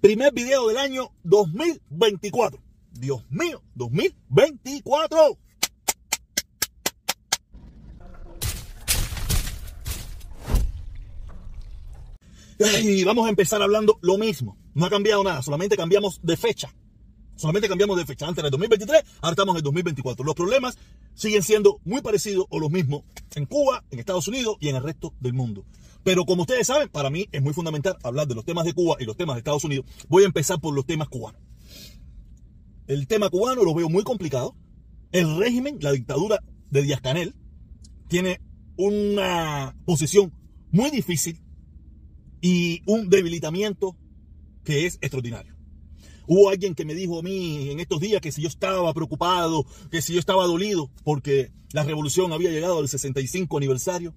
Primer video del año 2024. Dios mío, 2024. Y vamos a empezar hablando lo mismo. No ha cambiado nada, solamente cambiamos de fecha. Solamente cambiamos de fecha. Antes era el 2023, ahora estamos en el 2024. Los problemas siguen siendo muy parecidos o los mismos en Cuba, en Estados Unidos y en el resto del mundo. Pero como ustedes saben, para mí es muy fundamental hablar de los temas de Cuba y los temas de Estados Unidos. Voy a empezar por los temas cubanos. El tema cubano lo veo muy complicado. El régimen, la dictadura de Díaz Canel, tiene una posición muy difícil y un debilitamiento que es extraordinario. Hubo alguien que me dijo a mí en estos días que si yo estaba preocupado, que si yo estaba dolido porque la revolución había llegado al 65 aniversario.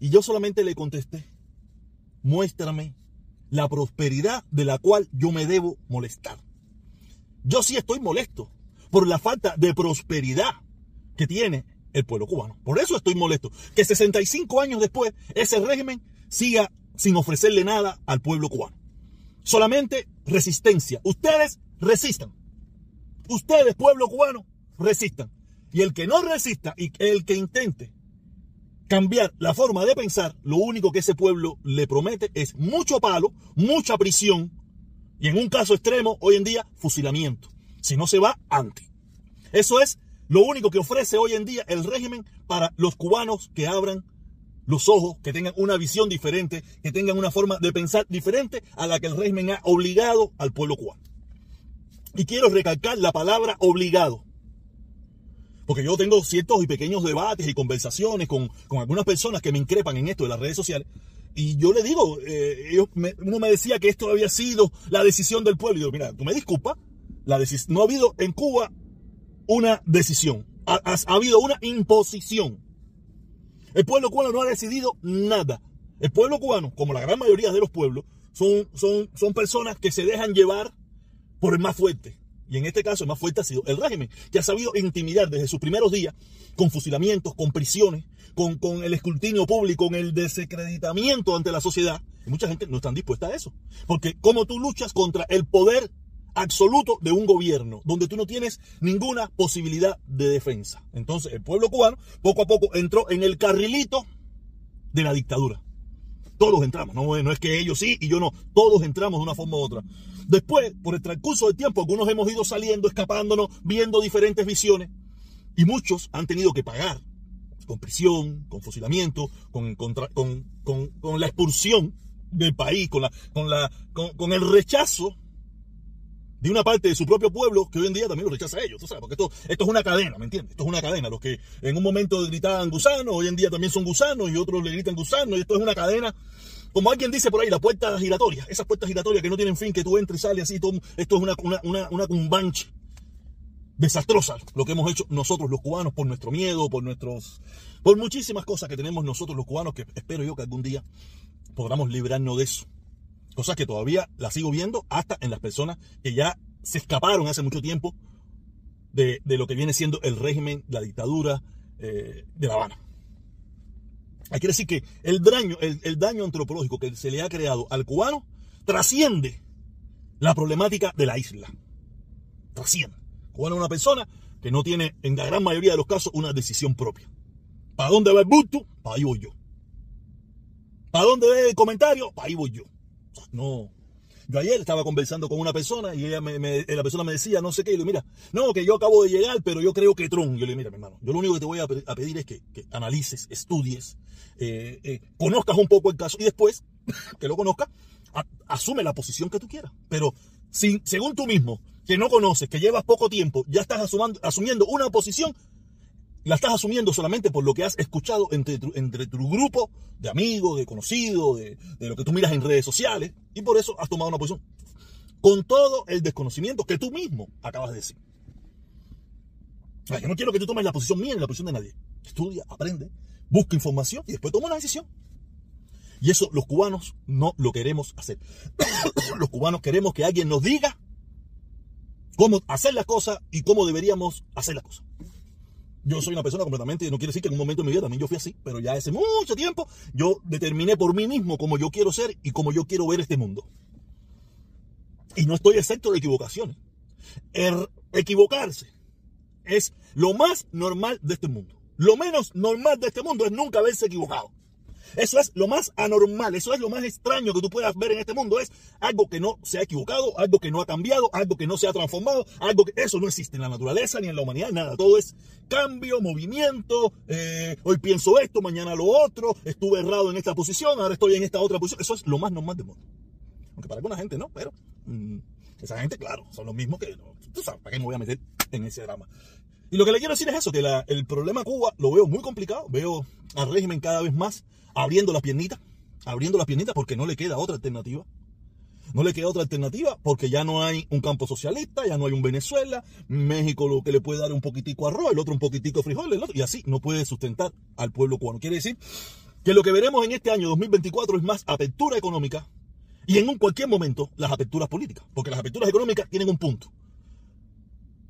Y yo solamente le contesté, muéstrame la prosperidad de la cual yo me debo molestar. Yo sí estoy molesto por la falta de prosperidad que tiene el pueblo cubano. Por eso estoy molesto. Que 65 años después ese régimen siga sin ofrecerle nada al pueblo cubano. Solamente resistencia. Ustedes resistan. Ustedes, pueblo cubano, resistan. Y el que no resista y el que intente cambiar la forma de pensar, lo único que ese pueblo le promete es mucho palo, mucha prisión y en un caso extremo, hoy en día, fusilamiento. Si no se va, antes. Eso es lo único que ofrece hoy en día el régimen para los cubanos que abran los ojos, que tengan una visión diferente, que tengan una forma de pensar diferente a la que el régimen ha obligado al pueblo cubano. Y quiero recalcar la palabra obligado. Porque yo tengo ciertos y pequeños debates y conversaciones con, algunas personas que me increpan en esto de las redes sociales. Y yo le digo, eh, uno me decía que esto había sido la decisión del pueblo. Y yo, mira, tú me disculpas, no ha habido en Cuba una decisión, ha, habido una imposición. El pueblo cubano no ha decidido nada. El pueblo cubano, como la gran mayoría de los pueblos, son, son, son personas que se dejan llevar por el más fuerte. Y en este caso el más fuerte ha sido el régimen, que ha sabido intimidar desde sus primeros días con fusilamientos, con prisiones, con, el escrutinio público, con el desacreditamiento ante la sociedad. Y mucha gente no está dispuesta a eso. Porque como tú luchas contra el poder absoluto de un gobierno, donde tú no tienes ninguna posibilidad de defensa. Entonces el pueblo cubano poco a poco entró en el carrilito de la dictadura. Todos entramos, no, no es que ellos sí y yo no, todos entramos de una forma u otra. Después, por el transcurso del tiempo, algunos hemos ido saliendo, escapándonos, viendo diferentes visiones. Y muchos han tenido que pagar con prisión, con fusilamiento, con, la expulsión del país, con, el rechazo de una parte de su propio pueblo que hoy en día también lo rechaza a ellos, ¿tú sabes? Porque esto, esto es una cadena, ¿me entiendes? Esto es una cadena. Los que en un momento gritaban gusanos, hoy en día también son gusanos y otros le gritan gusanos y esto es una cadena como alguien dice por ahí, la puerta giratoria, esas puertas giratorias que no tienen fin, que tú entres y sales así, todo, esto es una, una, una, cumbanche desastrosa lo que hemos hecho nosotros los cubanos por nuestro miedo, por nuestros, por muchísimas cosas que tenemos nosotros los cubanos que espero yo que algún día podamos librarnos de eso. Cosas que todavía las sigo viendo hasta en las personas que ya se escaparon hace mucho tiempo de, lo que viene siendo el régimen, la dictadura eh, de La Habana. Que decir que el daño, el, daño antropológico que se le ha creado al cubano trasciende la problemática de la isla. Trasciende. El cubano es una persona que no tiene, en la gran mayoría de los casos, una decisión propia. ¿Para dónde va el bulto? Para ahí voy yo. ¿Para dónde va el comentario? Para ahí voy yo. no, yo ayer estaba conversando con una persona y ella me, la persona me decía no sé qué. Y yo mira, no, que yo acabo de llegar, pero yo creo que Tron. Yo le digo, mira, mi hermano, yo lo único que te voy a, pedir es que, analices, estudies, eh, eh, conozcas un poco el caso y después que lo conozcas, asume la posición que tú quieras. Pero si, según tú mismo, que no conoces, que llevas poco tiempo, ya estás asumiendo una posición, la estás asumiendo solamente por lo que has escuchado entre tu, entre tu grupo de amigos, de conocidos, de, lo que tú miras en redes sociales, y por eso has tomado una posición con todo el desconocimiento que tú mismo acabas de decir. yo no quiero que tú tomes la posición mía ni la posición de nadie. Estudia, aprende, busca información y después toma una decisión. Y eso los cubanos no lo queremos hacer. los cubanos queremos que alguien nos diga cómo hacer las cosas y cómo deberíamos hacer las cosas. Yo soy una persona completamente, no quiere decir que en un momento de mi vida también yo fui así, pero ya hace mucho tiempo yo determiné por mí mismo cómo yo quiero ser y cómo yo quiero ver este mundo. Y no estoy excepto de equivocaciones. Er, equivocarse es lo más normal de este mundo. Lo menos normal de este mundo es nunca haberse equivocado. Eso es lo más anormal, eso es lo más extraño que tú puedas ver en este mundo. Es algo que no se ha equivocado, algo que no ha cambiado, algo que no se ha transformado, algo que eso no existe en la naturaleza ni en la humanidad, nada. Todo es cambio, movimiento. Eh, hoy pienso esto, mañana lo otro. Estuve errado en esta posición, ahora estoy en esta otra posición. Eso es lo más normal del mundo. Aunque para alguna gente no, pero mm, esa gente, claro, son los mismos que. Tú sabes, ¿para qué me voy a meter en ese drama? Y lo que le quiero decir es eso, que el problema Cuba lo veo muy complicado. Veo al régimen cada vez más abriendo las piernitas, abriendo las piernitas porque no le queda otra alternativa. No le queda otra alternativa porque ya no hay un campo socialista, ya no hay un Venezuela, México lo que le puede dar un poquitico arroz, el otro un poquitico frijol, el otro, y así no puede sustentar al pueblo cubano. Quiere decir que lo que veremos en este año 2024 es más apertura económica y en un cualquier momento las aperturas políticas, porque las aperturas económicas tienen un punto.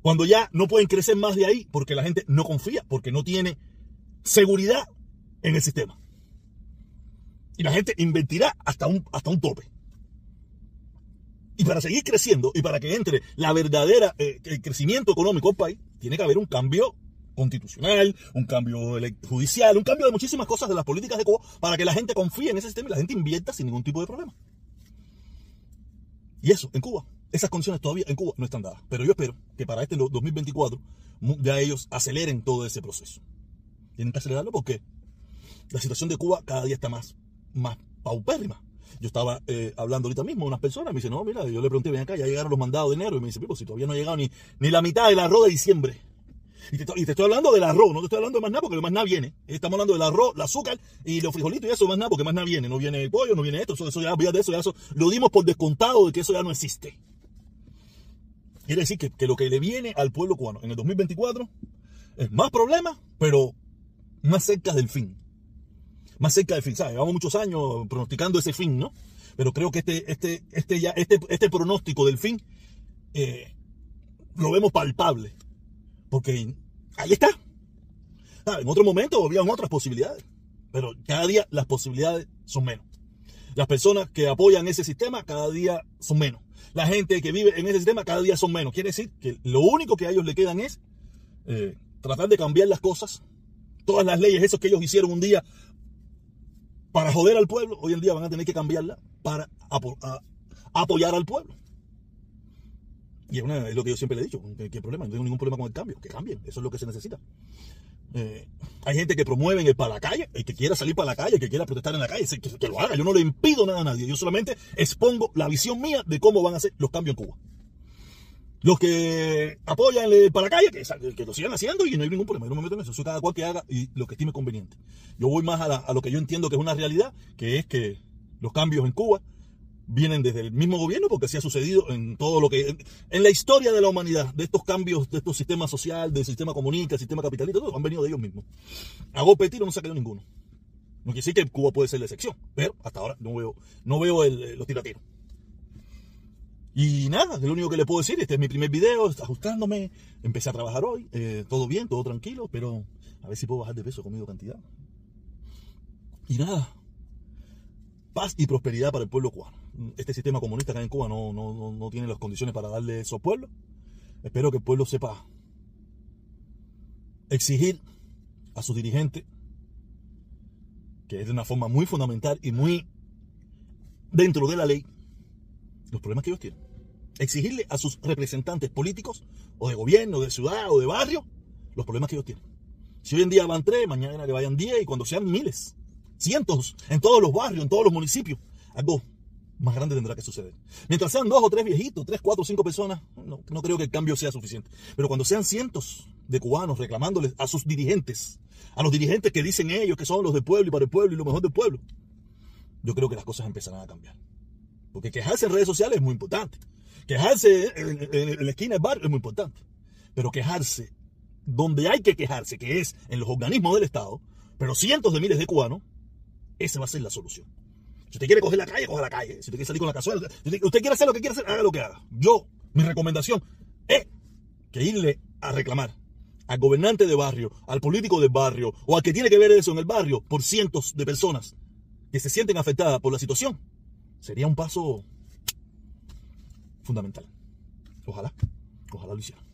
Cuando ya no pueden crecer más de ahí porque la gente no confía, porque no tiene seguridad en el sistema. Y la gente invertirá hasta un, hasta un tope. Y para seguir creciendo y para que entre la verdadera eh, el crecimiento económico del país, tiene que haber un cambio constitucional, un cambio judicial, un cambio de muchísimas cosas de las políticas de Cuba para que la gente confíe en ese sistema y la gente invierta sin ningún tipo de problema. Y eso, en Cuba, esas condiciones todavía en Cuba no están dadas. Pero yo espero que para este 2024 ya ellos aceleren todo ese proceso. Tienen que acelerarlo porque la situación de Cuba cada día está más, más paupérrima. Yo estaba eh, hablando ahorita mismo con unas personas, me dice, no, mira, yo le pregunté, ven acá, ya llegaron los mandados de enero, y me dice, pues si todavía no ha llegado ni, ni la mitad del arroz de diciembre. Y te, estoy hablando del arroz, no te estoy hablando de más nada porque lo más nada viene. Estamos hablando del arroz, el azúcar y los frijolitos y eso más nada porque más nada viene. No viene el pollo, no viene esto, eso, eso ya, de eso, ya eso, lo dimos por descontado de que eso ya no existe. Quiere decir que, lo que le viene al pueblo cubano en el 2024 es más problemas, pero más cerca del fin. Más cerca del fin, ¿sabes? Llevamos muchos años pronosticando ese fin, ¿no? Pero creo que este, este, este, ya, este, este pronóstico del fin eh, lo vemos palpable. Porque ahí está. En otro momento habían otras posibilidades. Pero cada día las posibilidades son menos. Las personas que apoyan ese sistema cada día son menos la gente que vive en ese sistema cada día son menos. Quiere decir que lo único que a ellos le quedan es eh, tratar de cambiar las cosas. Todas las leyes, esos que ellos hicieron un día para joder al pueblo, hoy en día van a tener que cambiarla para apoyar al pueblo. Y es, lo que yo siempre le he dicho, ¿qué, problema? No tengo ningún problema con el cambio, que cambien, eso es lo que se necesita. Eh, hay gente que promueve el para la calle, el que quiera salir para la calle, que quiera protestar en la calle, que, lo haga. Yo no le impido nada a nadie. Yo solamente expongo la visión mía de cómo van a ser los cambios en Cuba. Los que apoyan para calle, que, lo sigan haciendo y no hay ningún problema. Yo no me meto en eso. Eso cada cual que haga y lo que estime conveniente. Yo voy más a, lo que yo entiendo que es una realidad, que es que los cambios en Cuba vienen desde el mismo gobierno, porque así ha sucedido en todo lo que. En, la historia de la humanidad, de estos cambios, de estos sistemas sociales, del sistema comunista, del sistema capitalista, todos han venido de ellos mismos. A golpe no se ha quedado ninguno. No quiere decir que Cuba puede ser la excepción, pero hasta ahora no veo, no veo los tirateros. Y nada, lo único que le puedo decir, este es mi primer video, ajustándome, empecé a trabajar hoy, eh, todo bien, todo tranquilo, pero a ver si puedo bajar de peso conmigo cantidad. Y nada, paz y prosperidad para el pueblo cubano este sistema comunista acá en Cuba no, no, tiene las condiciones para darle eso al pueblo. Espero que el pueblo sepa exigir a sus dirigentes, que es de una forma muy fundamental y muy dentro de la ley, los problemas que ellos tienen. Exigirle a sus representantes políticos, o de gobierno, de ciudad, o de barrio, los problemas que ellos tienen. Si hoy en día van tres, mañana que vayan diez, y cuando sean miles, cientos, en todos los barrios, en todos los municipios, algo más grande tendrá que suceder. Mientras sean dos o tres viejitos, tres, cuatro, cinco personas, no, creo que el cambio sea suficiente. Pero cuando sean cientos de cubanos reclamándoles a sus dirigentes, a los dirigentes que dicen ellos que son los del pueblo y para el pueblo y lo mejor del pueblo, yo creo que las cosas empezarán a cambiar. Porque quejarse en redes sociales es muy importante. Quejarse en, la esquina del barrio es muy importante. Pero quejarse donde hay que quejarse, que es en los organismos del Estado, pero cientos de miles de cubanos, esa va a ser la solución. Si usted quiere coger la calle, coja la calle. Si usted quiere salir con la cazuela, si usted quiere hacer lo que quiere hacer, haga lo que haga. Yo, mi recomendación es que irle a reclamar al gobernante de barrio, al político de barrio o al que tiene que ver eso en el barrio por cientos de personas que se sienten afectadas por la situación, sería un paso fundamental. Ojalá, ojalá lo.